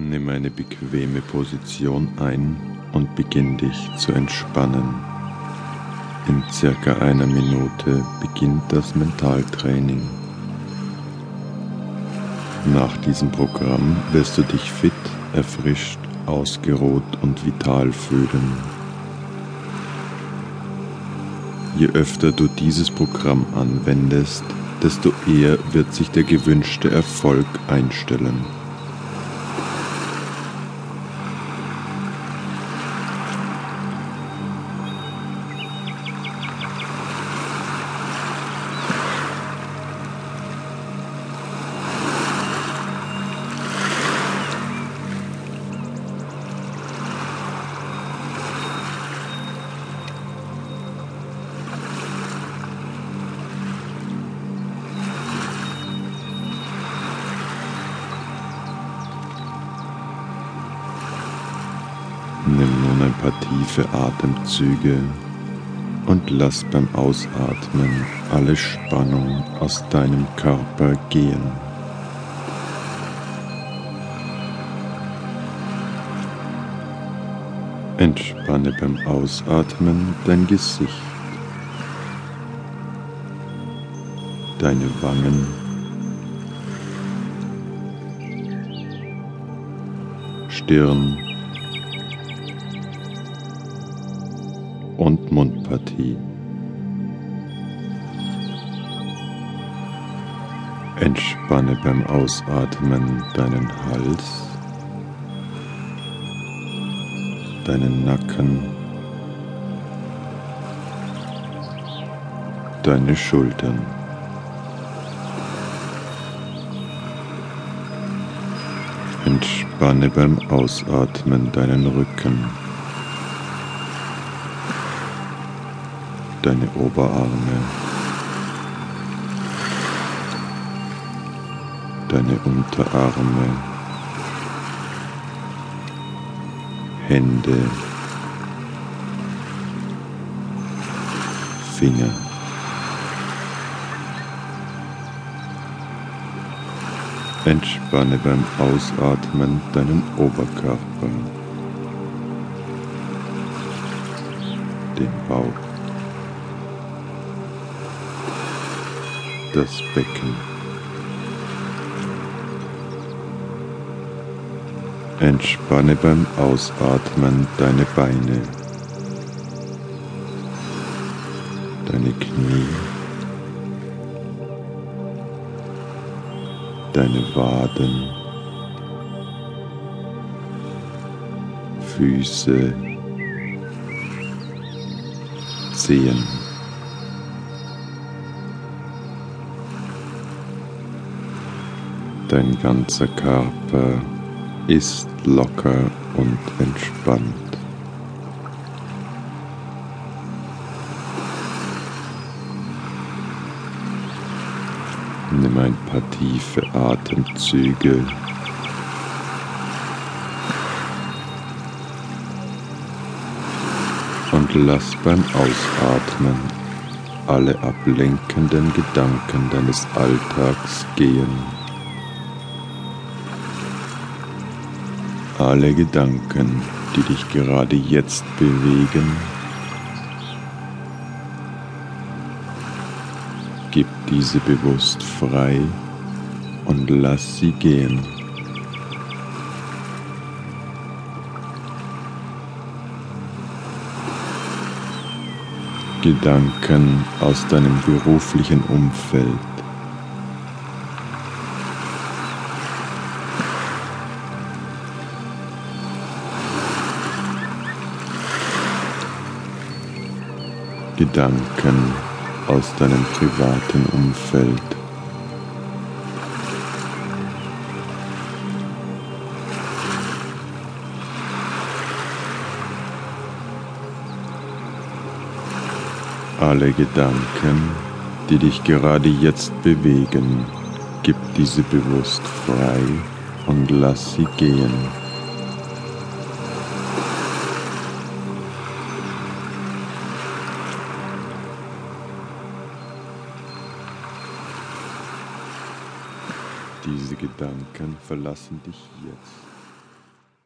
Nimm eine bequeme Position ein und beginn dich zu entspannen. In circa einer Minute beginnt das Mentaltraining. Nach diesem Programm wirst du dich fit, erfrischt, ausgeruht und vital fühlen. Je öfter du dieses Programm anwendest, desto eher wird sich der gewünschte Erfolg einstellen. Paar tiefe Atemzüge und lass beim Ausatmen alle Spannung aus deinem Körper gehen. Entspanne beim Ausatmen dein Gesicht, deine Wangen, Stirn, und Mundpartie. Entspanne beim Ausatmen deinen Hals, deinen Nacken, deine Schultern. Entspanne beim Ausatmen deinen Rücken. Deine Oberarme, deine Unterarme, Hände, Finger. Entspanne beim Ausatmen deinen Oberkörper, den Bauch. Das Becken. Entspanne beim Ausatmen deine Beine, deine Knie, deine Waden, Füße, Zehen. Dein ganzer Körper ist locker und entspannt. Nimm ein paar tiefe Atemzüge. Und lass beim Ausatmen alle ablenkenden Gedanken deines Alltags gehen. Alle Gedanken, die dich gerade jetzt bewegen, gib diese bewusst frei und lass sie gehen. Gedanken aus deinem beruflichen Umfeld, Gedanken aus deinem privaten Umfeld. Alle Gedanken, die dich gerade jetzt bewegen, gib diese bewusst frei und lass sie gehen. Diese Gedanken verlassen dich jetzt.